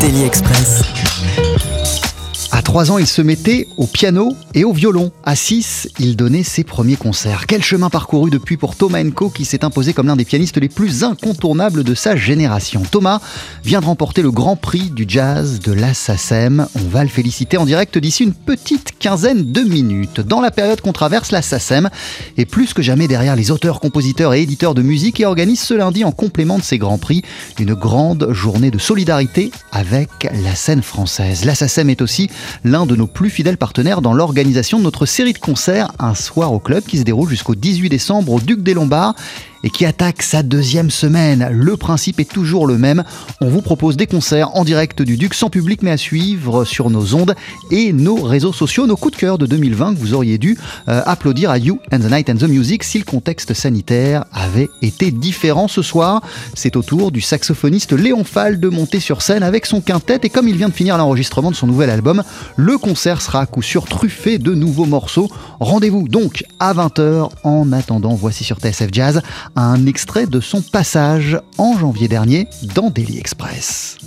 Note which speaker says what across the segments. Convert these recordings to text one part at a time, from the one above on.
Speaker 1: Daily Express.
Speaker 2: À 3 ans, il se mettait au piano et au violon. À 6, il donnait ses premiers concerts. Quel chemin parcouru depuis pour Thomas Enko qui s'est imposé comme l'un des pianistes les plus incontournables de sa génération. Thomas vient de remporter le grand prix du jazz de la. On va le féliciter en direct d'ici une petite quinzaine de minutes. Dans la période qu'on traverse, la est plus que jamais derrière les auteurs, compositeurs et éditeurs de musique et organise ce lundi en complément de ces grands prix une grande journée de solidarité avec la scène française. La est aussi l'un de nos plus fidèles partenaires dans l'organisation de notre série de concerts Un soir au club qui se déroule jusqu'au 18 décembre au Duc des Lombards et qui attaque sa deuxième semaine. Le principe est toujours le même. On vous propose des concerts en direct du Duc sans public mais à suivre sur nos ondes et nos réseaux sociaux, nos coups de cœur de 2020 que vous auriez dû euh, applaudir à You and the Night and the Music si le contexte sanitaire avait été différent ce soir. C'est au tour du saxophoniste Léon Fall de monter sur scène avec son quintet et comme il vient de finir l'enregistrement de son nouvel album, le concert sera à coup sûr truffé de nouveaux morceaux. Rendez-vous donc à 20h. En attendant, voici sur TSF Jazz un extrait de son passage en janvier dernier dans Daily Express.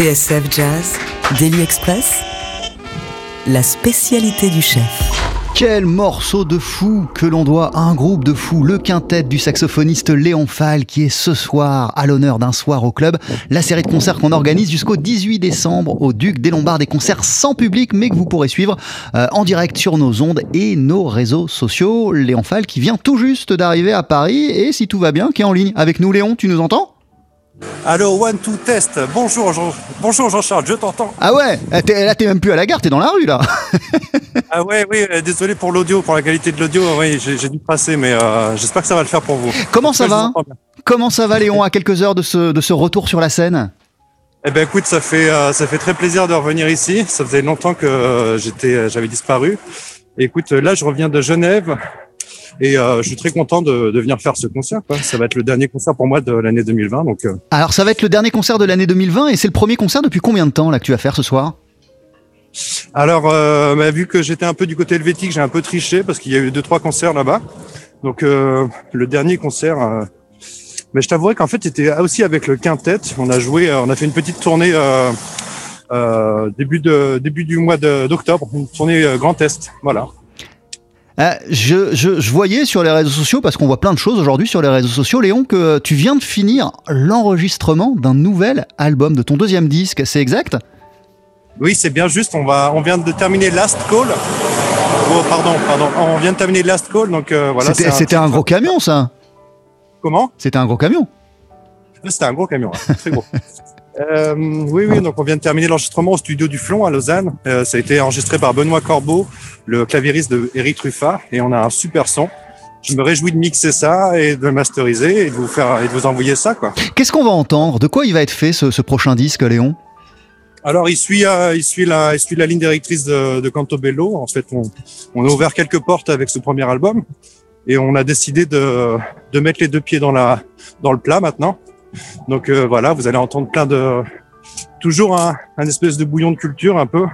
Speaker 1: TSF Jazz, Daily Express, la spécialité du chef.
Speaker 2: Quel morceau de fou que l'on doit à un groupe de fous, le quintet du saxophoniste Léon Fall, qui est ce soir à l'honneur d'un soir au club. La série de concerts qu'on organise jusqu'au 18 décembre au Duc des Lombards, des concerts sans public, mais que vous pourrez suivre euh, en direct sur nos ondes et nos réseaux sociaux. Léon Fall qui vient tout juste d'arriver à Paris et si tout va bien, qui est en ligne avec nous. Léon, tu nous entends?
Speaker 3: Allô, one, two, test. Bonjour, Jean... Bonjour Jean-Charles, je t'entends.
Speaker 2: Ah ouais, t'es- là t'es même plus à la gare, t'es dans la rue là.
Speaker 3: Ah ouais, oui, euh, désolé pour l'audio, pour la qualité de l'audio. Oui, j'ai j'ai dû passer, mais euh, j'espère que ça va le faire pour vous.
Speaker 2: Comment ça va. Comment ça va Léon à quelques heures de ce, de ce retour sur la scène?
Speaker 3: Eh ben écoute, ça fait euh, ça fait très plaisir de revenir ici. Ça faisait longtemps que j'étais j'avais disparu. Et écoute, là je reviens de Genève et euh, je suis très content de, de venir faire ce concert. Quoi. Ça va être le dernier concert pour moi de l'année 2020, donc. euh,
Speaker 2: Alors ça va être le dernier concert de l'année 2020 et c'est le premier concert depuis combien de temps là que tu vas faire ce soir?
Speaker 3: Alors, euh, bah, vu que j'étais un peu du côté helvétique, j'ai un peu triché parce qu'il y a eu deux trois concerts là-bas. Donc euh, le dernier concert, euh, mais je t'avouerai qu'en fait c'était aussi avec le quintet. On a joué, euh, on a fait une petite tournée euh, euh, début de début du mois d'octobre, une tournée Grand Est. Voilà.
Speaker 2: Euh, je, je, je voyais sur les réseaux sociaux, parce qu'on voit plein de choses aujourd'hui sur les réseaux sociaux, Léon, que tu viens de finir l'enregistrement d'un nouvel album, de ton deuxième disque, c'est exact?
Speaker 3: Oui, c'est bien juste. On va, on vient de terminer Last Call. Oh, pardon, pardon. On vient de terminer Last Call, donc euh, voilà.
Speaker 2: C'était un gros camion ça
Speaker 3: Comment?
Speaker 2: C'était un gros camion
Speaker 3: C'était un gros camion, très gros. Euh, oui, oui, donc on vient de terminer l'enregistrement au studio du Flon à Lausanne. Euh, ça a été enregistré par Benoît Corbeau, le claviériste de Eric Truffat, et on a un super son. Je me réjouis de mixer ça et de le masteriser et de vous faire et de vous envoyer ça, quoi.
Speaker 2: Qu'est-ce qu'on va entendre? De quoi il va être fait ce, ce prochain disque, Léon?
Speaker 3: Alors, il suit, euh, il suit la, il suit la ligne directrice de, de Cantobello. En fait, on, on a ouvert quelques portes avec ce premier album et on a décidé de, de mettre les deux pieds dans la, dans le plat maintenant. Donc euh, voilà, vous allez entendre plein de, toujours un, un espèce de bouillon de culture un peu,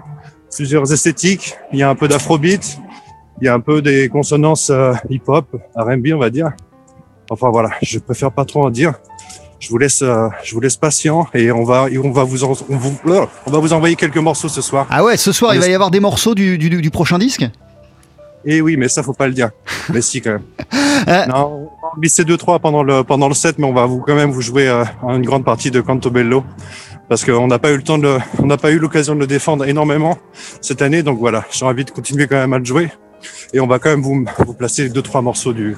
Speaker 3: plusieurs esthétiques. Il y a un peu d'afrobeat, il y a un peu des consonances euh, hip-hop, R&B, on va dire. Enfin voilà, je préfère pas trop en dire. Je vous laisse, euh, je vous laisse patient et on va, et on va vous, en- on vous, on va vous envoyer quelques morceaux ce soir.
Speaker 2: Ah ouais, ce soir il va y avoir des morceaux du, du, du prochain disque?
Speaker 3: Et oui, mais ça faut pas le dire. Mais si quand même.
Speaker 2: Euh.
Speaker 3: Non, on va glisser deux trois pendant le pendant le set, mais on va vous quand même vous jouer euh, une grande partie de Cantobello parce qu'on n'a pas eu le temps de, le- on n'a pas eu l'occasion de le défendre énormément cette année. Donc voilà, j'ai envie de continuer quand même à le jouer et on va quand même vous vous placer deux trois morceaux du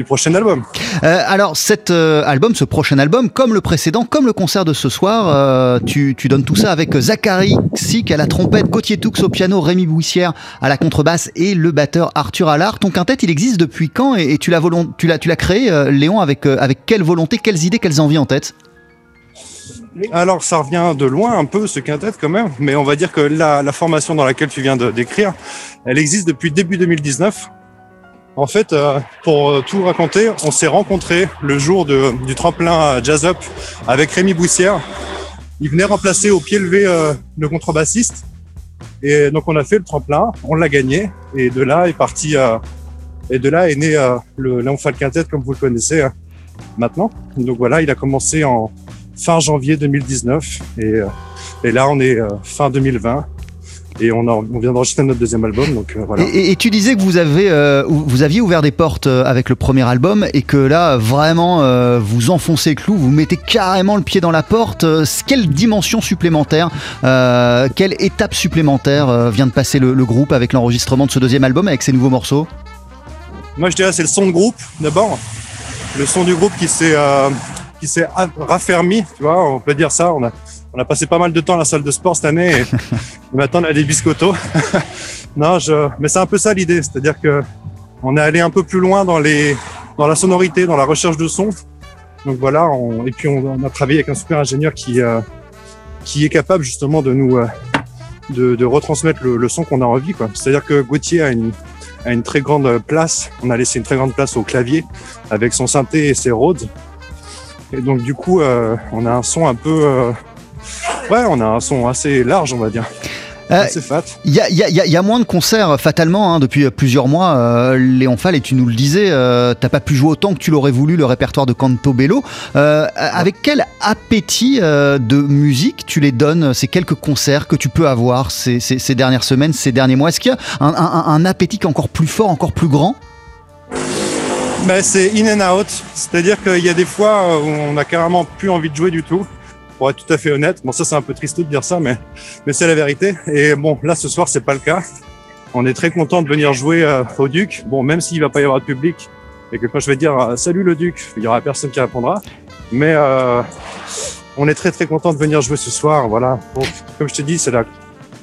Speaker 3: du prochain album.
Speaker 2: Euh, alors cet euh, album, ce prochain album, comme le précédent, comme le concert de ce soir, euh, tu, tu donnes tout ça avec Zachary Sick à la trompette, Gauthier Toux au piano, Rémi Bouissière à la contrebasse et le batteur Arthur Allard. Ton quintet, il existe depuis quand et, tu l'as créé, Léon, avec avec quelle volonté, quelles idées, quelles envies en tête?
Speaker 3: Alors, ça revient de loin un peu, ce quintet quand même, mais on va dire que la, formation dans laquelle tu viens décrire, elle existe depuis début 2019. En fait, euh, pour euh, tout raconter, on s'est rencontrés le jour du tremplin Jazz Up avec Rémi Boussière. Il venait remplacer au pied levé euh, le contrebassiste. Et donc, on a fait le tremplin, on l'a gagné, et de là est parti, et de là est né le Léon Fall Quintet, comme vous le connaissez euh, maintenant. Donc voilà, il a commencé en, fin janvier 2019 et, euh, et là on est euh, fin 2020 et on, vient d'enregistrer notre deuxième album donc euh, voilà.
Speaker 2: Et, tu disais que vous avez euh, vous aviez ouvert des portes avec le premier album et que là vraiment euh, vous enfoncez le clou, vous mettez carrément le pied dans la porte. Quelle dimension supplémentaire, quelle étape supplémentaire vient de passer le, le groupe avec l'enregistrement de ce deuxième album avec ces nouveaux morceaux?
Speaker 3: Moi je dirais c'est le son de groupe d'abord, le son du groupe qui s'est qui s'est raffermi, tu vois, on peut dire ça. On a on a passé pas mal de temps à la salle de sport cette année et, et maintenant on a des biscottos. non, je, mais c'est un peu ça l'idée, c'est-à-dire que on est allé un peu plus loin dans les dans la sonorité, dans la recherche de son. Donc voilà, on, et puis on, on a travaillé avec un super ingénieur qui euh, qui est capable justement de nous euh, de, de retransmettre le, le son qu'on a envie. quoi. C'est-à-dire que Gauthier a une a une très grande place. On a laissé une très grande place au clavier avec son synthé et ses Rhodes. Et donc du coup, euh, on a un son un peu, euh, ouais, on a un son assez large, on va dire.
Speaker 2: Euh,
Speaker 3: assez fat.
Speaker 2: Il y y a- y moins de concerts, euh, fatalement, hein, depuis plusieurs mois. Euh, Léon Fall, et tu nous le disais, euh, t'as pas pu jouer autant que tu l'aurais voulu le répertoire de Canto Bello. Euh, avec quel appétit de musique tu les donnes, ces quelques concerts que tu peux avoir ces, ces- ces dernières semaines, ces derniers mois? Est-ce qu'il y a un, un- un appétit qui est encore plus fort, encore plus grand?
Speaker 3: Ben, c'est in and out. C'est-à-dire qu'il y a des fois euh, où on a carrément plus envie de jouer du tout. Pour être tout à fait honnête. Bon, ça, c'est un peu triste de dire ça, mais, mais c'est la vérité. Et bon, là, ce soir, c'est pas le cas. On est très content de venir jouer euh, au Duc. Bon, même s'il va pas y avoir de public et que quand je vais dire euh, salut le Duc, il y aura personne qui répondra. Mais euh, on est très très content de venir jouer ce soir. Voilà. Donc, comme je te dis, c'est la,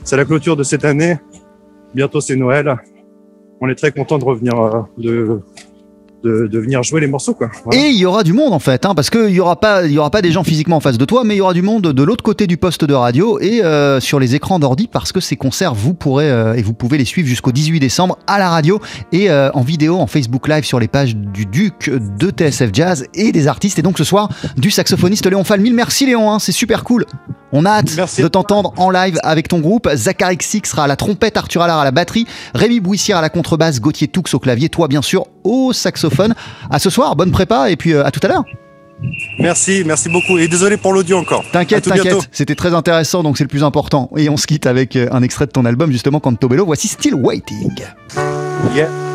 Speaker 3: c'est la clôture de cette année. Bientôt, c'est Noël. On est très content de revenir, euh, de, de, venir jouer les morceaux.
Speaker 2: Et il y aura du monde en fait, hein, parce qu'il y aura pas, aura pas des gens physiquement en face de toi, mais il y aura du monde de l'autre côté du poste de radio et euh, sur les écrans d'ordi, parce que ces concerts, vous pourrez euh, et vous pouvez les suivre jusqu'au 18 décembre à la radio et euh, en vidéo, en Facebook Live sur les pages du Duc, de TSF Jazz et des artistes. Et donc ce soir, du saxophoniste Léon Fall. Mille merci Léon, hein, c'est super cool. On a hâte
Speaker 3: Merci.
Speaker 2: de t'entendre en live avec ton groupe. Zachary Xix sera à la trompette, Arthur Allard à la batterie, Rémi Bouissière à la contrebasse, Gauthier Toux au clavier, toi bien sûr au saxophone. À ce soir, bonne prépa et puis euh, à tout à l'heure.
Speaker 3: Merci, merci beaucoup. Et désolé pour l'audio encore.
Speaker 2: T'inquiète, t'inquiète, c'était très intéressant donc c'est le plus important. Et on se quitte avec euh, un extrait de ton album justement Canto Bello. Voici Still Waiting.
Speaker 3: Yeah.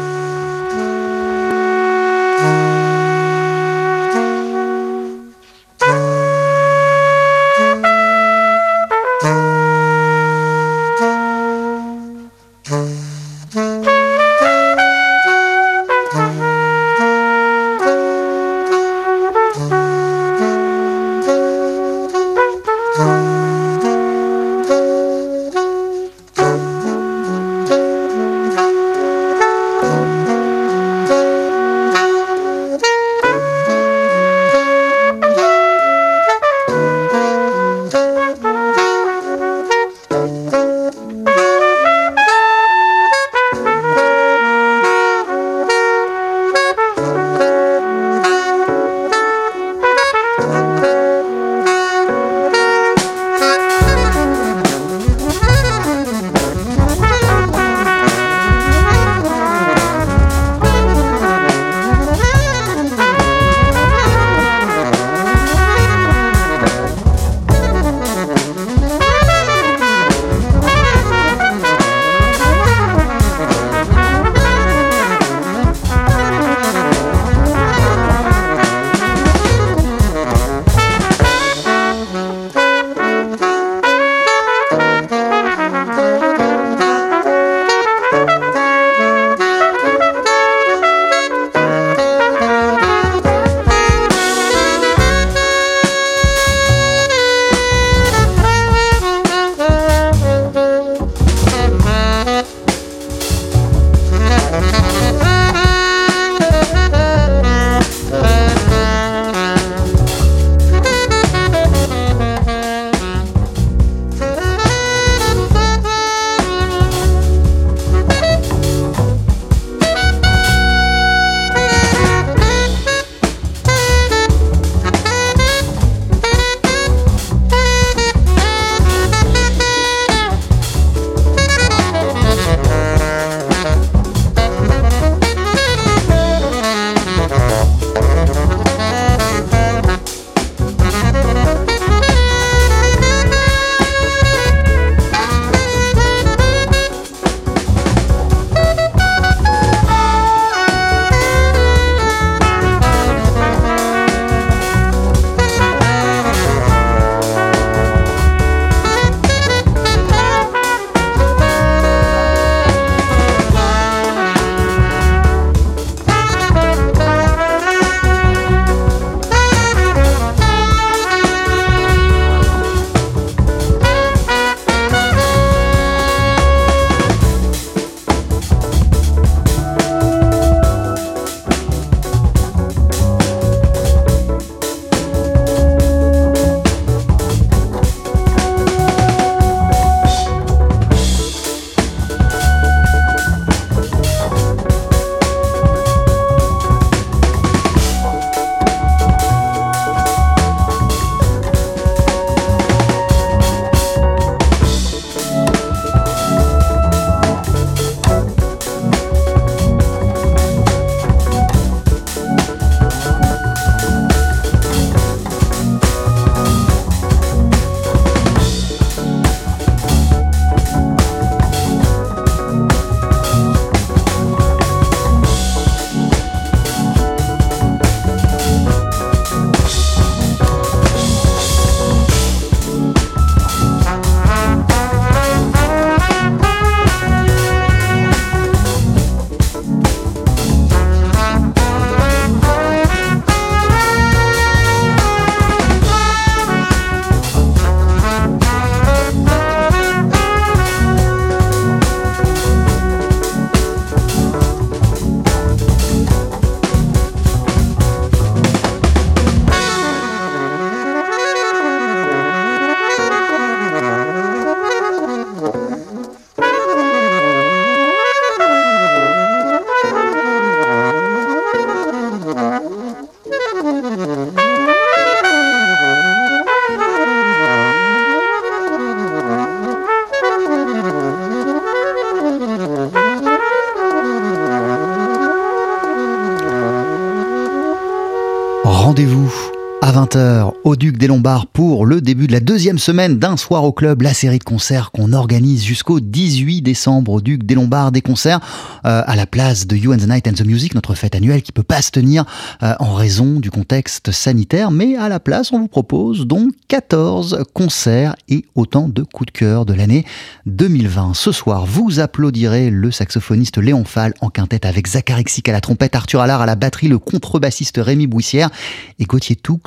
Speaker 2: 20h au Duc des Lombards pour le début de la deuxième semaine d'un soir au club, la série de concerts qu'on organise jusqu'au 18 décembre au Duc des Lombards, des concerts euh, à la place de You and the Night and the Music, notre fête annuelle qui peut pas se tenir euh, en raison du contexte sanitaire, mais à la place on vous propose donc 14 concerts et autant de coups de cœur de l'année 2020. Ce soir, vous applaudirez le saxophoniste Léon Fall en quintette avec Zachary Xic à la trompette, Arthur Allard à la batterie, le contrebassiste Rémi Bouissière et Gauthier Toux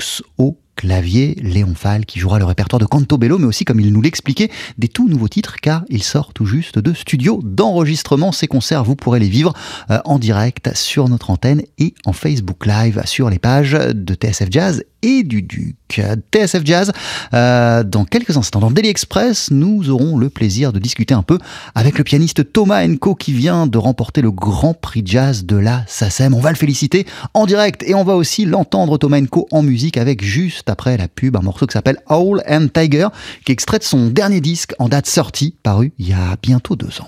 Speaker 2: clavier, Léon Fall qui jouera le répertoire de Canto Bello, mais aussi, comme il nous l'expliquait, des tout nouveaux titres, car il sort tout juste de studio d'enregistrement. Ces concerts, vous pourrez les vivre euh, en direct sur notre antenne et en Facebook Live sur les pages de TSF Jazz et du Duc. TSF Jazz, euh, dans quelques instants. Dans Daily Express, nous aurons le plaisir de discuter un peu avec le pianiste Thomas Enco qui vient de remporter le Grand Prix Jazz de la SACEM. On va le féliciter en direct et on va aussi l'entendre Thomas Enco en musique avec juste après la pub un morceau qui s'appelle Owl and Tiger qui extrait de son dernier disque en date sortie paru il y a bientôt deux ans.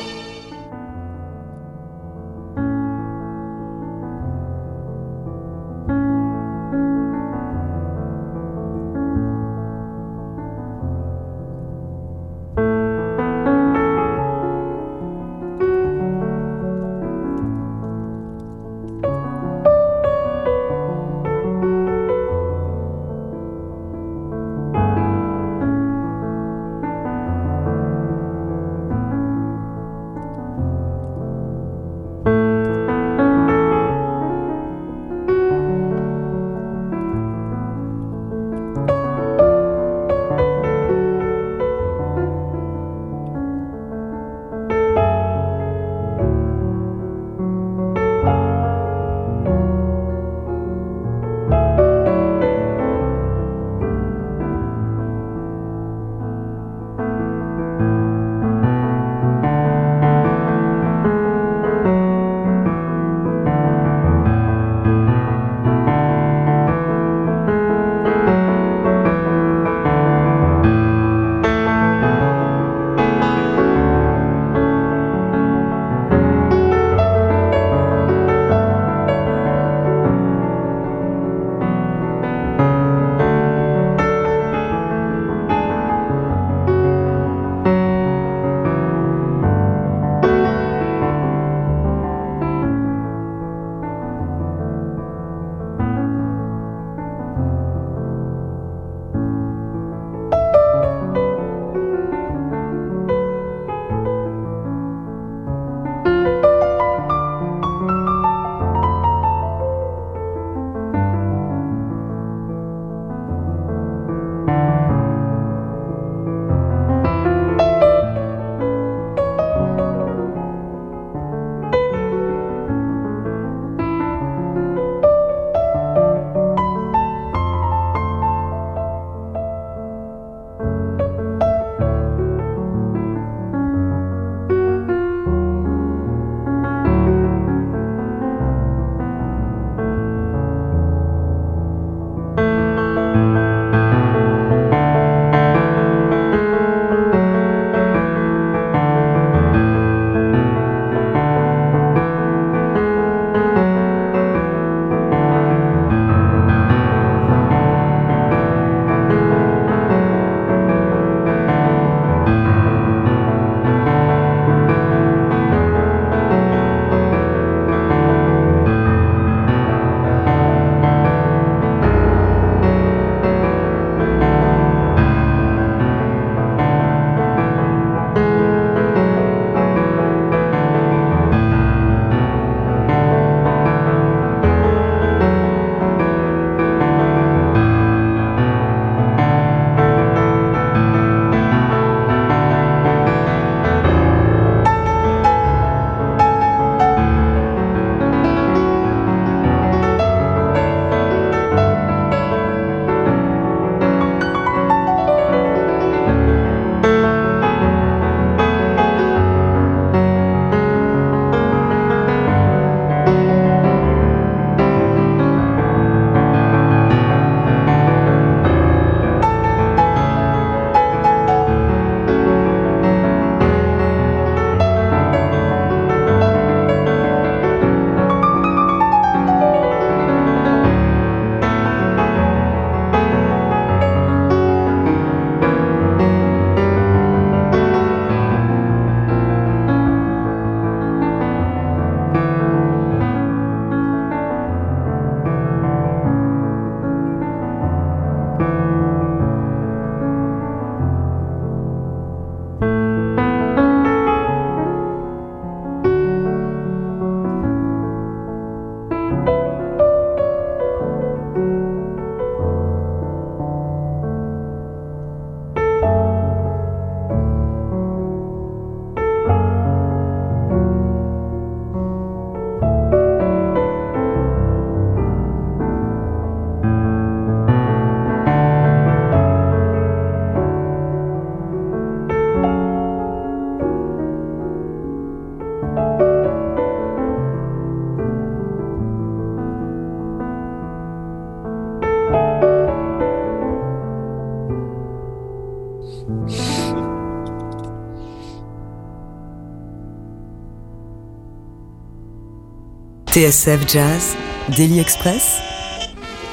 Speaker 1: TSF Jazz, Daily Express,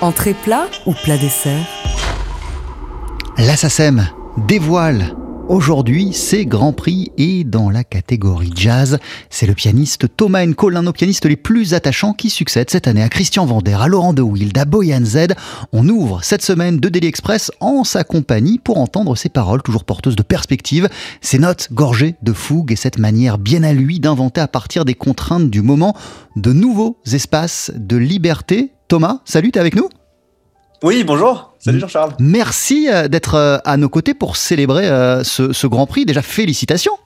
Speaker 1: entrée plat ou plat dessert?
Speaker 2: La SACEM dévoile Aujourd'hui, c'est Grand Prix et dans la catégorie jazz, c'est le pianiste Thomas Enko, l'un de nos pianistes les plus attachants qui succède cette année à Christian Vander, à Laurent De Wild, à Boyan Z. On ouvre cette semaine de Daily Express en sa compagnie pour entendre ses paroles toujours porteuses de perspective, ses notes gorgées de fougue et cette manière bien à lui d'inventer à partir des contraintes du moment de nouveaux espaces de liberté. Thomas, salut, t'es avec nous?
Speaker 4: Oui, bonjour. Salut Jean-Charles.
Speaker 2: Merci euh, d'être euh, à nos côtés pour célébrer euh, ce, Grand Prix. Déjà, félicitations.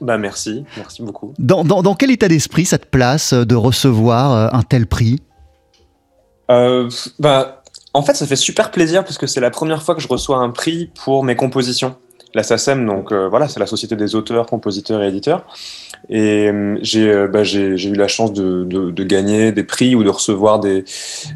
Speaker 4: Bah merci, merci beaucoup.
Speaker 2: Dans, quel état d'esprit ça te place de recevoir un tel prix?
Speaker 4: Bah, En fait, ça fait super plaisir parce que c'est la première fois que je reçois un prix pour mes compositions. La SACEM, donc voilà, c'est la Société des auteurs, compositeurs et éditeurs. Et euh, euh, bah, j'ai eu la chance de, gagner des prix ou de recevoir des,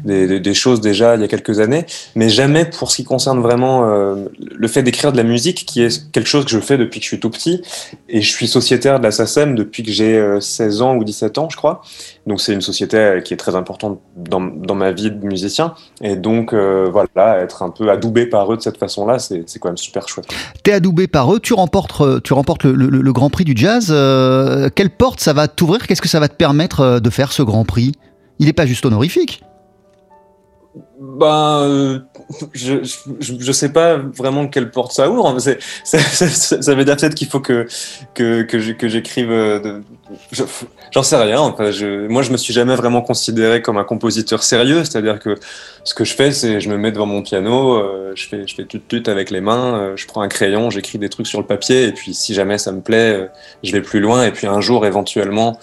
Speaker 4: des, choses déjà il y a quelques années, mais jamais pour ce qui concerne vraiment euh, le fait d'écrire de la musique, qui est quelque chose que je fais depuis que je suis tout petit. Et je suis sociétaire de la SACEM depuis que j'ai 16 ans ou 17 ans, je crois. Donc c'est une société qui est très importante dans, dans ma vie de musicien. Et donc voilà, être un peu adoubé par eux de cette façon-là, c'est quand même super chouette.
Speaker 2: Adoubé par eux, tu remportes, tu remportes le Grand Prix du Jazz. Euh, quelle porte ça va t'ouvrir? Qu'est-ce que ça va te permettre euh, de faire ce Grand Prix? Il n'est pas juste honorifique.
Speaker 4: Ben, je, je, sais pas vraiment quelle porte ça ouvre. Ça, veut dire peut-être qu'il faut que, que, que j'écrive. J'en sais rien. Enfin, je, moi, je me suis jamais vraiment considéré comme un compositeur sérieux. C'est-à-dire que ce que je fais, c'est je me mets devant mon piano, je fais, je fais tout tut avec les mains, je prends un crayon, j'écris des trucs sur le papier, et puis si jamais ça me plaît, je vais plus loin, et puis un jour, éventuellement,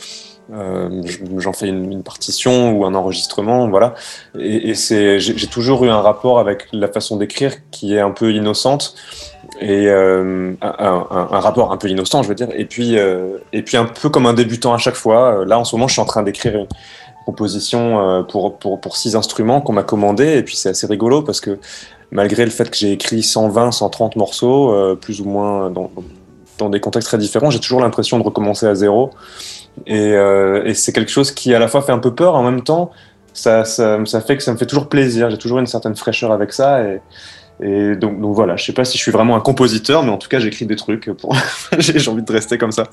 Speaker 4: euh, j'en fais une, partition ou un enregistrement, voilà. Et, c'est, j'ai toujours eu un rapport avec la façon d'écrire qui est un peu innocente et euh, un, rapport un peu innocent, je veux dire. Et puis, euh, et puis un peu comme un débutant à chaque fois. Là, en ce moment, je suis en train d'écrire une composition pour, pour, pour six instruments qu'on m'a commandé. Et puis, c'est assez rigolo parce que malgré le fait que j'ai écrit 120, 130 morceaux, plus ou moins dans, dans des contextes très différents, j'ai toujours l'impression de recommencer à zéro. Euh, et, c'est quelque chose qui à la fois fait un peu peur, en même temps, ça, ça, fait que ça me fait toujours plaisir. J'ai toujours une certaine fraîcheur avec ça. Et donc, voilà, je sais pas si je suis vraiment un compositeur, mais en tout cas, j'écris des trucs. J'ai envie de rester comme ça.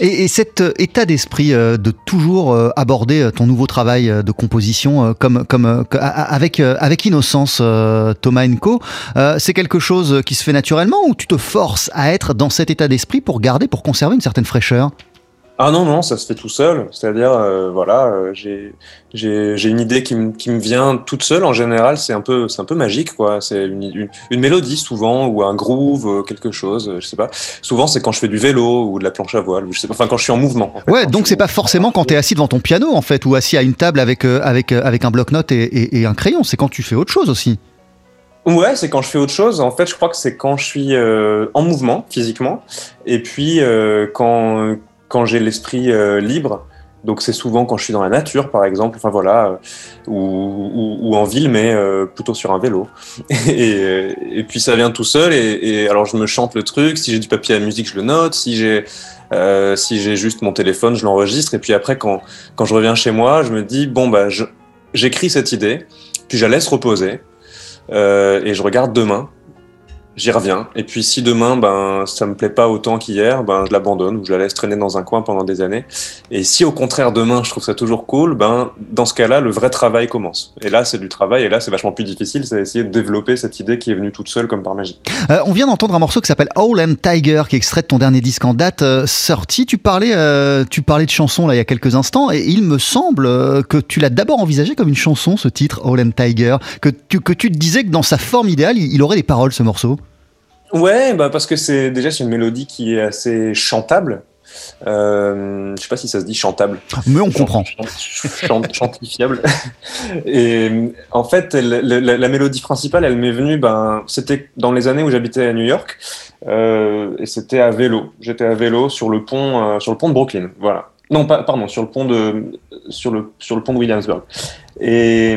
Speaker 2: Et, cet euh, état d'esprit euh, de toujours aborder ton nouveau travail de composition comme, avec, avec innocence, Thomas Enco, c'est quelque chose qui se fait naturellement ou tu te forces à être dans cet état d'esprit pour garder, pour conserver une certaine fraîcheur?
Speaker 4: Ah non, non, ça se fait tout seul. C'est-à-dire, euh, voilà, euh, j'ai j'ai une idée qui, qui, me vient toute seule. En général, c'est un peu, c'est un peu magique, quoi. C'est une, une, mélodie souvent ou un groove, euh, quelque chose. Je sais pas. Souvent, c'est quand je fais du vélo ou de la planche à voile. Je sais pas. Enfin, quand je suis en mouvement.
Speaker 2: ouais, donc c'est pas forcément quand tu es assis devant ton piano, en fait, ou assis à une table avec avec avec un bloc-notes et, et, et, un crayon. C'est quand tu fais autre chose aussi.
Speaker 4: Ouais, c'est quand je fais autre chose. En fait, je crois que c'est quand je suis en mouvement physiquement, et puis quand quand j'ai l'esprit euh, libre. Donc c'est souvent quand je suis dans la nature, par exemple, enfin voilà, euh, ou, en ville, mais euh, plutôt sur un vélo. Et, puis ça vient tout seul. Et, alors je me chante le truc. Si j'ai du papier à musique, je le note. Si j'ai si j'ai juste mon téléphone, je l'enregistre. Et puis après, quand quand je reviens chez moi, je me dis bon bah j'écris cette idée, puis je la laisse reposer et je regarde demain j'y reviens. Et puis si demain, ben, ça me plaît pas autant qu'hier, ben, je l'abandonne ou je la laisse traîner dans un coin pendant des années. Et si au contraire demain, je trouve ça toujours cool, ben, dans ce cas-là, le vrai travail commence. Et là, c'est du travail. Et là, c'est vachement plus difficile. C'est essayer de développer cette idée qui est venue toute seule comme par magie.
Speaker 2: Euh, on vient d'entendre un morceau qui s'appelle Owl and Tiger, qui est extrait de ton dernier disque en date euh, sorti. Tu parlais, euh, tu parlais de chanson là il y a quelques instants, et il me semble que tu l'as d'abord envisagé comme une chanson, ce titre Owl and Tiger, que tu, que tu te disais que dans sa forme idéale, il aurait des paroles, ce morceau.
Speaker 4: Ouais, bah parce que c'est déjà c'est une mélodie qui est assez chantable. Euh, je sais pas si ça se dit chantable.
Speaker 2: Mais on comprend.
Speaker 4: chantifiable. Et en fait, la, mélodie principale, elle m'est venue. Ben, c'était dans les années où j'habitais à New York, euh, et c'était à vélo. J'étais à vélo sur le pont, euh, sur le pont de Brooklyn. Voilà. Non, pas, pardon, sur le pont de, sur le, sur le pont de Williamsburg. Et,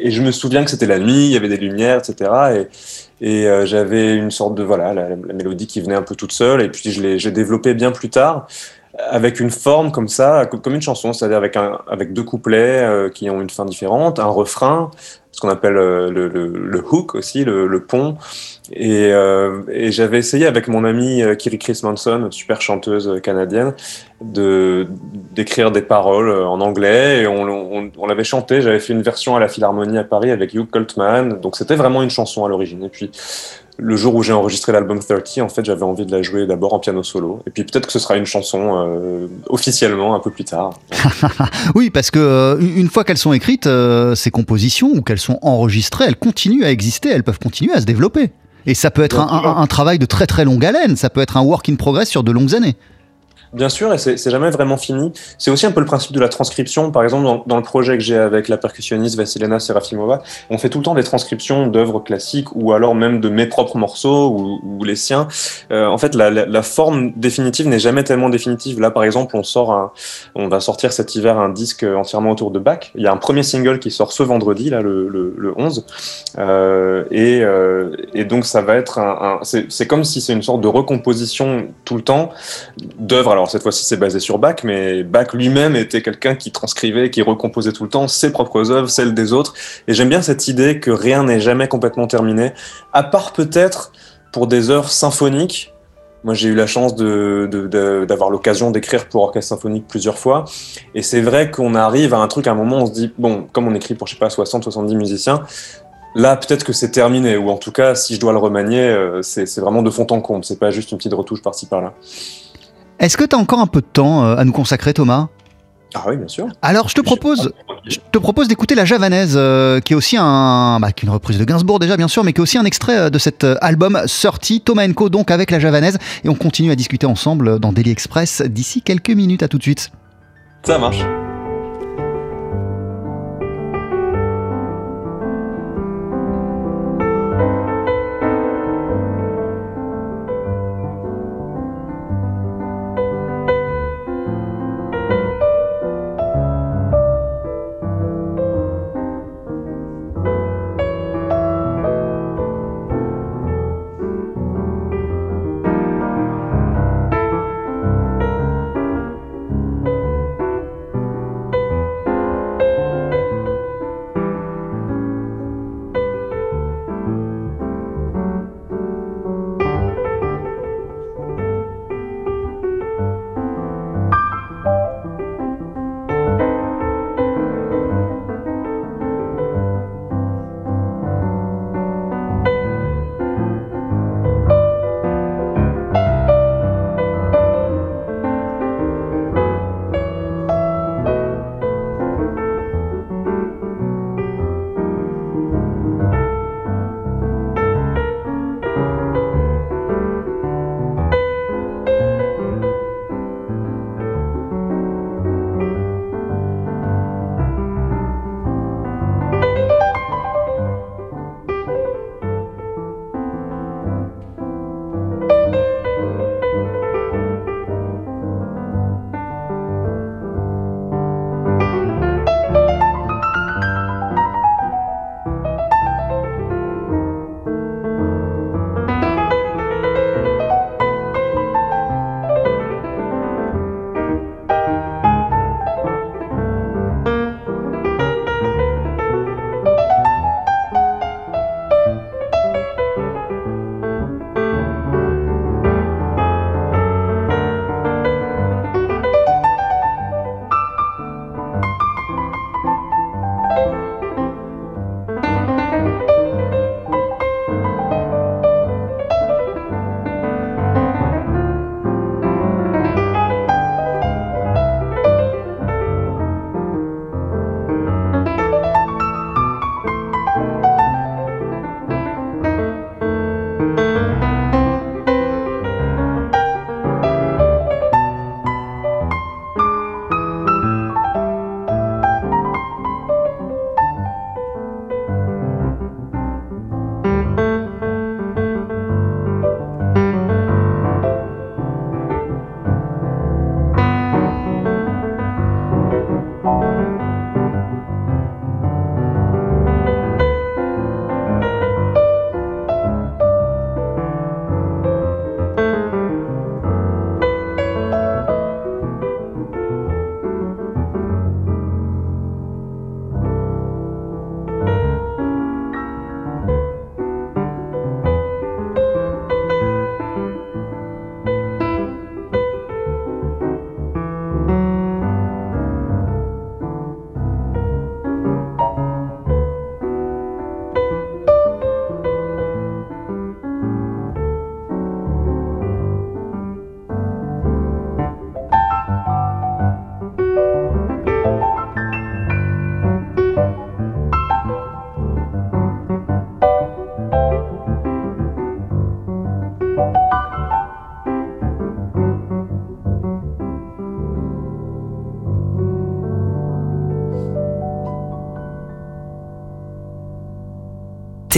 Speaker 4: et je me souviens que c'était la nuit, il y avait des lumières, etc. Et, et euh, j'avais une sorte de voilà la, mélodie qui venait un peu toute seule. Et puis je l'ai j'ai développé bien plus tard avec une forme comme ça, comme une chanson, c'est-à-dire avec, un, avec deux couplets euh, qui ont une fin différente, un refrain, ce qu'on appelle euh, le, hook aussi, le, pont. Et, euh, et j'avais essayé avec mon amie Kiri Chris Manson, super chanteuse canadienne, d'écrire des paroles en anglais. Et on l'avait chanté. J'avais fait une version à la Philharmonie à Paris avec Hugh Coltman. Donc c'était vraiment une chanson à l'origine. Et puis le jour où j'ai enregistré l'album 30, en fait, j'avais envie de la jouer d'abord en piano solo. Et puis peut-être que ce sera une chanson euh, officiellement un peu plus tard.
Speaker 2: oui, parce que euh, une fois qu'elles sont écrites, euh, ces compositions ou qu'elles sont enregistrées, elles continuent à exister, elles peuvent continuer à se développer. Et ça peut être un, un, un, travail de très très longue haleine, ça peut être un work in progress sur de longues années.
Speaker 4: Bien sûr, et c'est jamais vraiment fini. C'est aussi un peu le principe de la transcription. Par exemple, dans, le projet que j'ai avec la percussionniste Vassilena Serafimova, on fait tout le temps des transcriptions d'œuvres classiques ou alors même de mes propres morceaux ou, les siens. Euh, en fait, la, forme définitive n'est jamais tellement définitive. Là, par exemple, on sort un, on va sortir cet hiver un disque entièrement autour de Bach. Il y a un premier single qui sort ce vendredi, là, le, le, le 11. Euh, et, euh, et, donc, ça va être un c'est comme si c'est une sorte de recomposition tout le temps d'œuvres alors cette fois-ci c'est basé sur Bach, mais Bach lui-même était quelqu'un qui transcrivait, qui recomposait tout le temps ses propres œuvres, celles des autres. Et j'aime bien cette idée que rien n'est jamais complètement terminé, à part peut-être pour des œuvres symphoniques. Moi, j'ai eu la chance d'avoir l'occasion d'écrire pour orchestre symphonique plusieurs fois. Et c'est vrai qu'on arrive à un truc, à un moment, on se dit, bon, comme on écrit pour, je sais pas, 60, 70 musiciens, Là, peut-être que c'est terminé, ou en tout cas, si je dois le remanier, euh, c'est vraiment de fond en comble. C'est pas juste une petite retouche par-ci par-là.
Speaker 2: Est-ce que tu as encore un peu de temps euh, à nous consacrer, Thomas?
Speaker 4: Ah oui, bien sûr.
Speaker 2: Alors, je te propose, je te propose d'écouter la javanaise, euh, qui est aussi un, bah, qui est une reprise de Gainsbourg déjà, bien sûr, mais qui est aussi un extrait euh, de cet album sorti, Thomas Co, donc avec la javanaise, et on continue à discuter ensemble dans Daily Express d'ici quelques minutes. À tout de suite.
Speaker 4: Ça marche.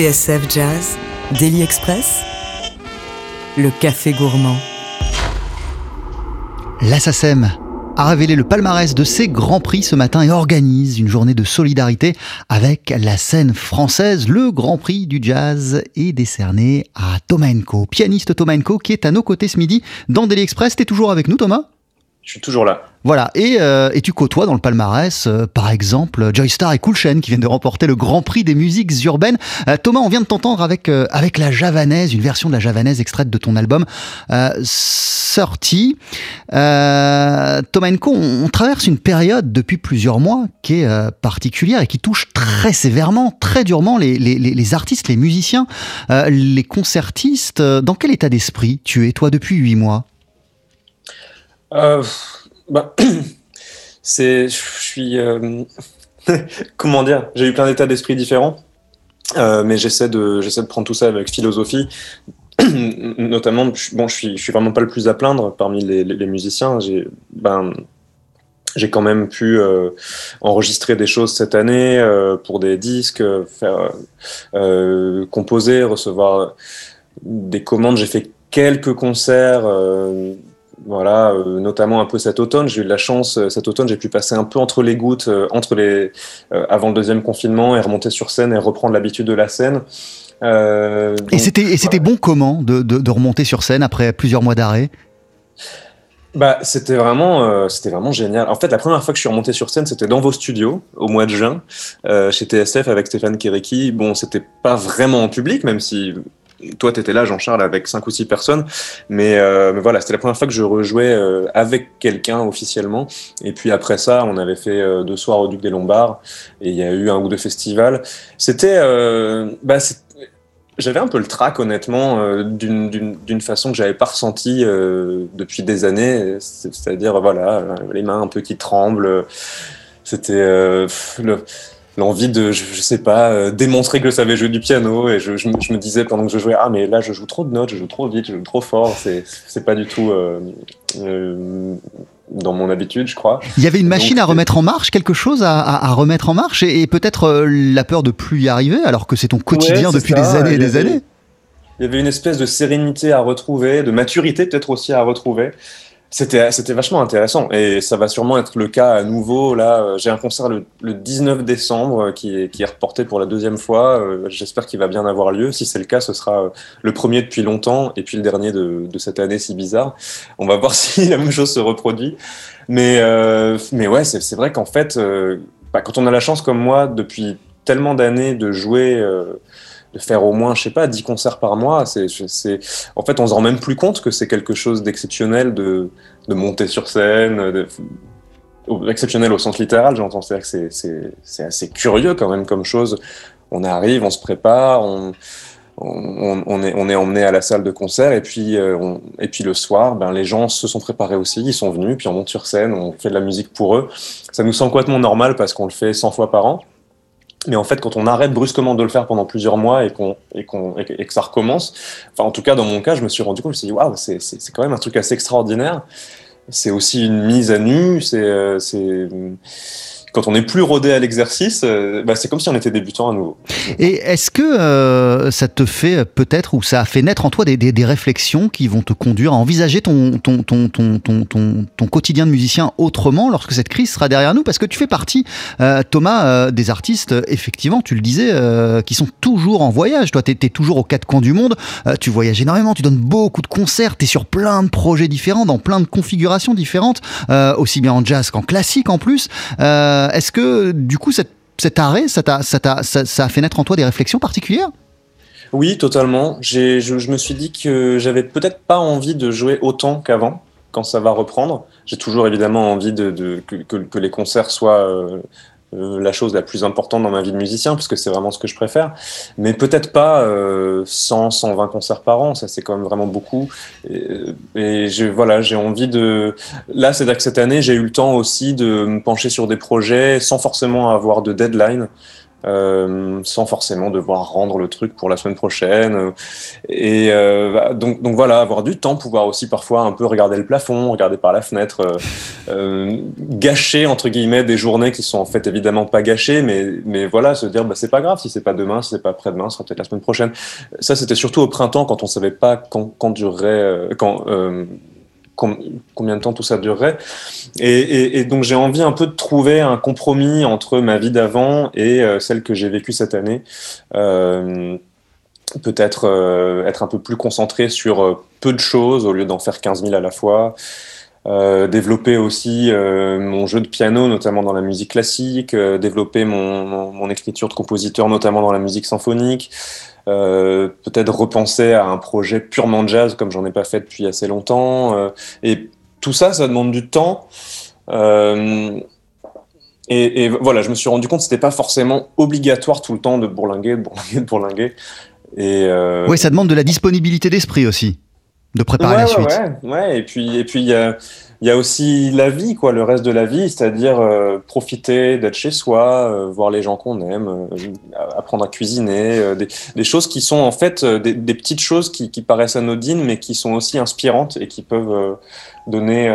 Speaker 1: TSF Jazz, Daily Express, le café gourmand.
Speaker 2: La SACEM a révélé le palmarès de ses grands prix ce matin et organise une journée de solidarité avec la scène française. Le grand prix du jazz est décerné à Thomas Enko, pianiste Thomas Enko qui est à nos côtés ce midi dans Daily Express. T'es toujours avec nous Thomas?
Speaker 4: Je suis toujours là.
Speaker 2: Voilà, et, euh, tu côtoies dans le palmarès, euh, par exemple, Joy Star et Cool Chain qui viennent de remporter le Grand Prix des musiques urbaines. Euh, Thomas, on vient de t'entendre avec, avec la javanaise, une version de la javanaise extraite de ton album sorti. Thomas Enko, on, on traverse une période depuis plusieurs mois qui est particulière et qui touche très sévèrement, très durement les, artistes, les musiciens, les concertistes. Dans quel état d'esprit tu es, toi, depuis huit mois?
Speaker 4: Euh, bah, c'est, je suis, euh, comment dire, j'ai eu plein d'états d'esprit différents, euh, mais j'essaie de, j'essaie de prendre tout ça avec philosophie. Notamment, bon, je suis, je suis vraiment pas le plus à plaindre parmi les, musiciens. J'ai, ben, j'ai quand même pu euh, enregistrer des choses cette année pour des disques, faire composer, recevoir des commandes. J'ai fait quelques concerts. Voilà, euh, notamment un peu cet automne. J'ai eu de la chance, euh, cet automne, j'ai pu passer un peu entre les gouttes, euh, entre les, avant le deuxième confinement, et remonter sur scène et reprendre l'habitude de la scène.
Speaker 2: Et c'était bon comment de, de, de remonter sur scène après plusieurs mois d'arrêt?
Speaker 4: Bah, c'était vraiment, euh, c'était vraiment génial. En fait, la première fois que je suis remonté sur scène, c'était dans vos studios au mois de juin, euh, chez TSF avec Stéphane Kéréki. Bon, c'était pas vraiment en public, même si toi t'étais là, Jean-Charles, avec cinq ou six personnes. Mais, euh, mais voilà, c'était la première fois que je rejouais euh, avec quelqu'un officiellement. Et puis après ça, on avait fait euh, deux soirs au Duc des Lombards et il y a eu un ou deux festivals. C'était, bah, j'avais un peu le trac, honnêtement, d'une- façon que j'avais pas ressenti euh, depuis des années. C'est- C'est-à-dire, voilà, les mains un peu qui tremblent. C'était l'envie de, je, je sais pas, euh, démontrer que je savais jouer du piano. Et je, je me, je me disais pendant que je jouais, ah, mais là, je joue trop de notes, je joue trop vite, je joue trop fort. C'est c'est pas du tout euh, euh, dans mon habitude, je crois.
Speaker 2: Il y avait une machine
Speaker 4: Donc,
Speaker 2: à remettre en marche, quelque chose à, à- à remettre en marche, et, et peut-être la peur de plus y arriver, alors que c'est ton quotidien
Speaker 4: Ouais, c'est
Speaker 2: depuis
Speaker 4: ça,
Speaker 2: des années et des
Speaker 4: avait-
Speaker 2: années.
Speaker 4: Il y avait une espèce de sérénité à retrouver, de maturité peut-être aussi à retrouver. C'était, c'était vachement intéressant et ça va sûrement être le cas à nouveau. Là, euh, j'ai un concert le, le 19 décembre euh, qui est, qui est reporté pour la deuxième fois. Euh, J'espère qu'il va bien avoir lieu. Si c'est le cas, ce sera le premier depuis longtemps et puis le dernier de, de cette année si bizarre. On va voir si la même chose se reproduit. Mais, mais ouais, c'est, c'est vrai qu'en fait, bah, quand on a la chance comme moi depuis tellement d'années de jouer. De faire au moins, je sais pas, 10 concerts par mois. C'est, en fait, on se rend même plus compte que c'est quelque chose d'exceptionnel de, de monter sur scène, exceptionnel au sens littéral, j'entends. C'est-à-dire que c'est, c'est, assez curieux quand même comme chose. On arrive, on se prépare, on, on, est, on est emmené à la salle de concert et puis, euh, et puis le soir, ben, les gens se sont préparés aussi, ils sont venus, puis on monte sur scène, on fait de la musique pour eux. Ça nous semble complètement normal parce qu'on le fait 100 fois par an. Mais en fait, quand on arrête brusquement de le faire pendant plusieurs mois et, qu'on, et, qu'on, et que- ça recommence, enfin, en tout cas, dans mon cas, je me suis rendu compte, je me suis dit, waouh, c'est, c'est, c'est quand même un truc assez extraordinaire. C'est aussi une mise à nu, c'est, euh, c'est, quand on n'est plus rodé à l'exercice, euh, bah, c'est comme si on était débutant à nouveau.
Speaker 2: Et est-ce que euh, ça te fait peut-être, ou ça a fait naître en toi des, des- des réflexions qui vont te conduire à envisager ton, ton, ton, ton, quotidien de musicien autrement lorsque cette crise sera derrière nous? Parce que tu fais partie, euh, Thomas, euh, des artistes, effectivement, tu le disais, euh, qui sont toujours en voyage. Toi, tu es, toujours aux quatre coins du monde, euh, tu voyages énormément, tu donnes beaucoup de concerts, tu es sur plein de projets différents, dans plein de configurations différentes, euh, aussi bien en jazz qu'en classique en plus. Euh, Est-ce que, du coup, cet arrêt, ça, a fait naître en toi des réflexions particulières?
Speaker 4: Oui, totalement. Je, me suis dit que j'avais peut-être pas envie de jouer autant qu'avant, quand ça va reprendre. J'ai toujours évidemment envie que, les concerts soient euh, euh, la chose la plus importante dans ma vie de musicien, parce que c'est vraiment ce que je préfère. Mais peut-être pas euh, 100, 120 concerts par an, ça c'est quand même vraiment beaucoup. Et, et je, voilà, j'ai envie de... Là, c'est-à-dire que cette année, j'ai eu le temps aussi de me pencher sur des projets sans forcément avoir de deadline. Euh, sans forcément devoir rendre le truc pour la semaine prochaine. Et euh, bah, donc, donc voilà, avoir du temps, pouvoir aussi parfois un peu regarder le plafond, regarder par la fenêtre, euh, gâcher entre guillemets des journées qui sont en fait évidemment pas gâchées, mais, mais voilà, se dire bah, c'est pas grave si c'est pas demain, si c'est pas après-demain, ce sera peut-être la semaine prochaine. Ça, c'était surtout au printemps quand on savait pas quand, quand durerait, quand combien de temps tout ça durerait. Et, donc j'ai envie un peu de trouver un compromis entre ma vie d'avant et euh, celle que j'ai vécue cette année. Euh, peut-être euh, être un peu plus concentré sur peu de choses au lieu d'en faire 15 000 à la fois. Développer aussi mon jeu de piano, notamment dans la musique classique, développer mon, écriture de compositeur, notamment dans la musique symphonique, euh, peut-être repenser à un projet purement jazz comme j'en ai pas fait depuis assez longtemps. Euh, et tout ça, ça demande du temps. Euh, et, voilà, je me suis rendu compte que c'était pas forcément obligatoire tout le temps de bourlinguer, de bourlinguer, de bourlinguer.
Speaker 2: Oui, ça demande de la disponibilité d'esprit aussi, de préparer la suite.
Speaker 4: Ouais, ouais, et puis et puis il y a il y a aussi la vie, quoi, le reste de la vie, c'est-à-dire euh, profiter d'être chez soi, euh, voir les gens qu'on aime, euh, apprendre à cuisiner, des, des, choses qui sont en fait des, des petites choses qui, qui, paraissent anodines, mais qui sont aussi inspirantes et qui peuvent donner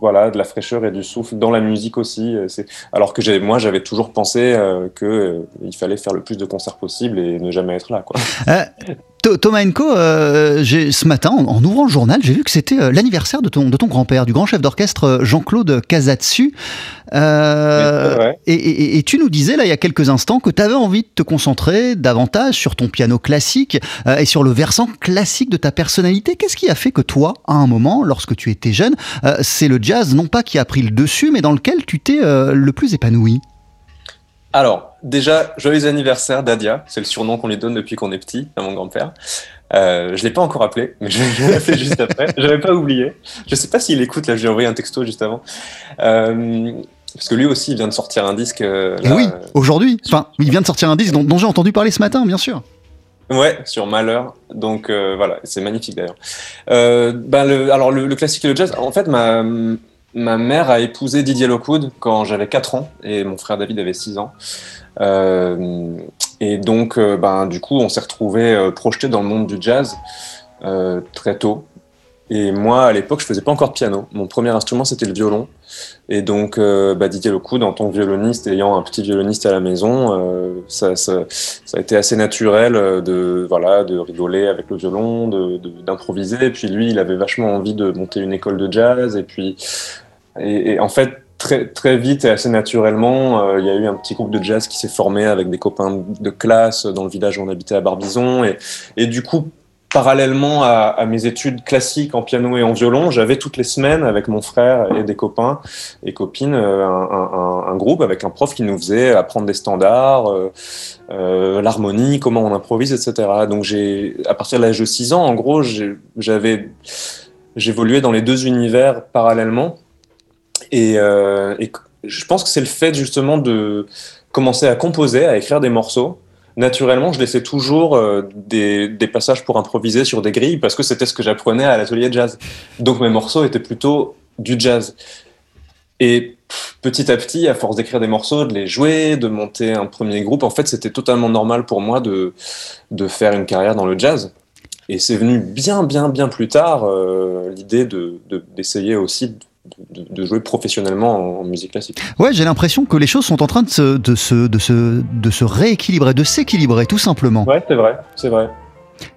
Speaker 4: voilà de la fraîcheur et du souffle dans la musique aussi. C'est alors que moi j'avais toujours pensé que il fallait faire le plus de concerts possible et ne jamais être là, quoi.
Speaker 2: Thomas Enco, euh, ce matin, en, ouvrant le journal, j'ai vu que c'était euh, l'anniversaire de ton, de ton grand-père, du grand chef d'orchestre euh, Jean-Claude Casatsu. et, et, tu nous disais, là, il y a quelques instants, que tu avais envie de te concentrer davantage sur ton piano classique et sur le versant classique de ta personnalité. Qu'est-ce qui a fait que toi, à un moment, lorsque tu étais jeune, c'est le jazz, non pas qui a pris le dessus, mais dans lequel tu t'es le plus épanoui?
Speaker 4: Alors, déjà, joyeux anniversaire Dadia, c'est le surnom qu'on lui donne depuis qu'on est petit à mon grand-père. Euh, je l'ai pas encore appelé, mais je l'ai appelé juste après. Je n'avais pas oublié. Je sais pas s'il écoute, là, j'ai envoyé un texto juste avant. Euh, parce que lui aussi, il vient de sortir un disque. Euh,
Speaker 2: oui, aujourd'hui. Enfin, il vient de sortir un disque dont, j'ai entendu parler ce matin, bien sûr.
Speaker 4: Ouais, sur Malheur. Donc euh, voilà, c'est magnifique d'ailleurs. Euh, ben le, alors le, le, classique et le jazz, en fait, ma, Ma mère a épousé Didier Lockwood quand j'avais 4 ans et mon frère David avait 6 ans. Euh, et donc, euh, ben, du coup, on s'est retrouvés euh, projetés dans le monde du jazz très tôt. Et moi, à l'époque, je faisais pas encore de piano. Mon premier instrument, c'était le violon. Et donc, euh, bah, Didier Lockwood, en tant que violoniste, ayant un petit violoniste à la maison, euh, ça, a été assez naturel de, voilà, de rigoler avec le violon, d'improviser. Et puis lui, il avait vachement envie de monter une école de jazz. Et puis, et, en fait, très, très vite et assez naturellement, euh, il y a eu un petit groupe de jazz qui s'est formé avec des copains de classe dans le village où on habitait à Barbizon. Et du coup, parallèlement à, mes études classiques en piano et en violon, j'avais toutes les semaines avec mon frère et des copains et copines euh, un, groupe avec un prof qui nous faisait apprendre des standards, euh, euh, l'harmonie, comment on improvise, etc. Donc j'ai, à partir de l'âge de 6 ans, en gros, j'avais, j'évoluais dans les deux univers parallèlement et je pense que c'est le fait justement de commencer à composer, à écrire des morceaux naturellement, je laissais toujours euh, des, passages pour improviser sur des grilles parce que c'était ce que j'apprenais à l'atelier de jazz. Donc mes morceaux étaient plutôt du jazz. Et petit à petit, à force d'écrire des morceaux, de les jouer, de monter un premier groupe, en fait, c'était totalement normal pour moi de, de faire une carrière dans le jazz. Et c'est venu bien, bien, bien plus tard euh, l'idée d'essayer de, aussi de, de, jouer professionnellement en, musique classique.
Speaker 2: Ouais, j'ai l'impression que les choses sont en train de se, de se, de se, de se rééquilibrer, de s'équilibrer, tout simplement.
Speaker 4: Ouais, c'est vrai, c'est vrai.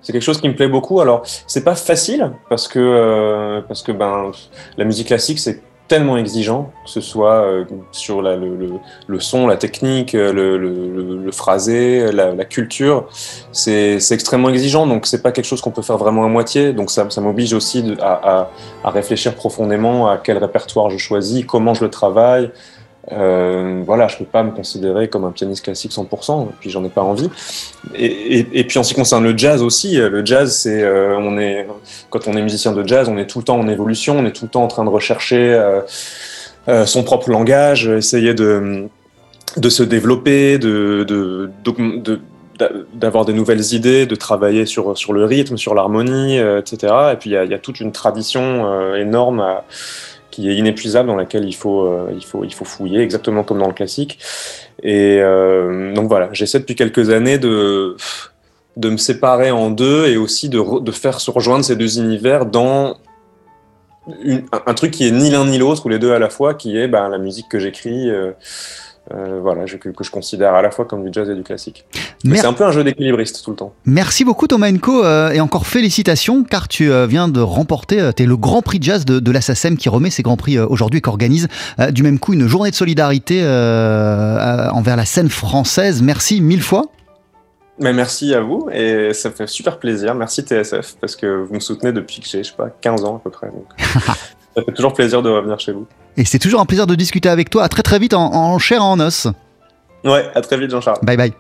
Speaker 4: C'est quelque chose qui me plaît beaucoup. Alors, c'est pas facile parce que, euh, parce que ben, la musique classique, c'est tellement exigeant, que ce soit euh, sur la, le, le, le, son, la technique, euh, le, le phrasé, la, la culture. C'est extrêmement exigeant, donc c'est pas quelque chose qu'on peut faire vraiment à moitié. Donc ça, ça m'oblige aussi à, à, à, réfléchir profondément à quel répertoire je choisis, comment je le travaille, euh, voilà, je peux pas me considérer comme un pianiste classique 100%, et puis j'en ai pas envie. Et, puis en ce qui concerne le jazz aussi, euh, le jazz, c'est, euh, quand on est musicien de jazz, on est tout le temps en évolution, on est tout le temps en train de rechercher euh, son propre langage, essayer de, se développer, d'avoir des nouvelles idées, de travailler sur, le rythme, sur l'harmonie, etc. Et puis il y a, toute une tradition énorme à qui est inépuisable, dans laquelle il faut, euh, il faut, il faut fouiller, exactement comme dans le classique. Et euh, donc voilà, j'essaie depuis quelques années de, de me séparer en deux et aussi de, de faire se rejoindre ces deux univers dans un truc qui est ni l'un ni l'autre, ou les deux à la fois, qui est ben, la musique que j'écris. euh, euh, voilà, que, que je considère à la fois comme du jazz et du classique. C'est un peu un jeu d'équilibriste tout le temps.
Speaker 2: Merci beaucoup Thomas Enco euh, et encore félicitations car tu euh, viens de remporter, t'es le grand prix de jazz de, de la SACEM qui remet ses grands prix aujourd'hui et qui organise du même coup une journée de solidarité envers la scène française. Merci mille fois.
Speaker 4: Mais merci à vous et ça me fait super plaisir. Merci TSF parce que vous me soutenez depuis que j'ai, je sais pas, 15 ans à peu près. Donc. ça fait toujours plaisir de revenir chez vous.
Speaker 2: Et c'est toujours un plaisir de discuter avec toi. À très très vite en, en chair et en os.
Speaker 4: Ouais, à très vite Jean-Charles.
Speaker 2: Bye bye.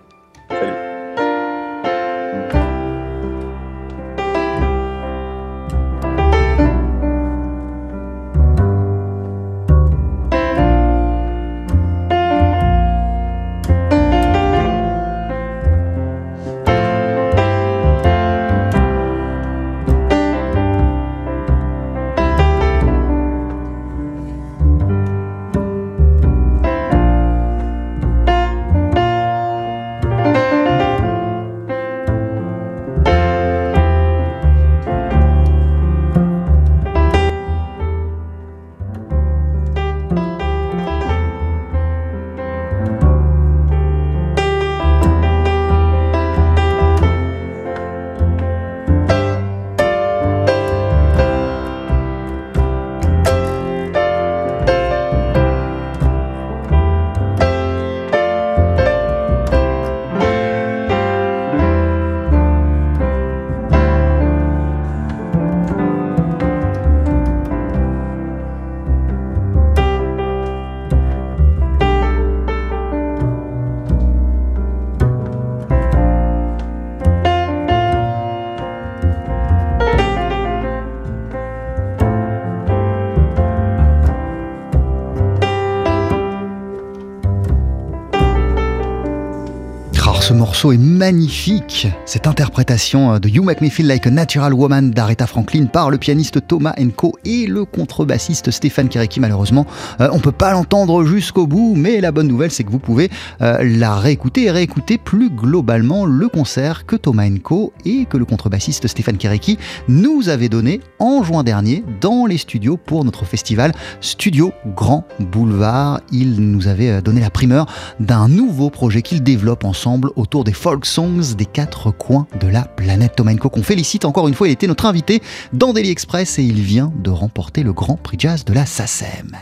Speaker 2: Magnifique. Cette interprétation euh, de You Make Me Feel Like a Natural Woman d'Aretha Franklin par le pianiste Thomas Enco et le contrebassiste Stéphane Kéréki. Malheureusement, euh, on peut pas l'entendre jusqu'au bout, mais la bonne nouvelle, c'est que vous pouvez euh, la réécouter et réécouter plus globalement le concert que Thomas Enco et que le contrebassiste Stéphane Kéréki nous avait donné en juin dernier dans les studios pour notre festival Studio Grand Boulevard. Il nous avait euh, donné la primeur d'un nouveau projet qu'ils développent ensemble autour des folk songs des quatre coins de la planète. Thomas Enco, qu'on félicite encore une fois, il était notre invité dans Daily Express et il vient de remporter le grand prix jazz de la SACEM.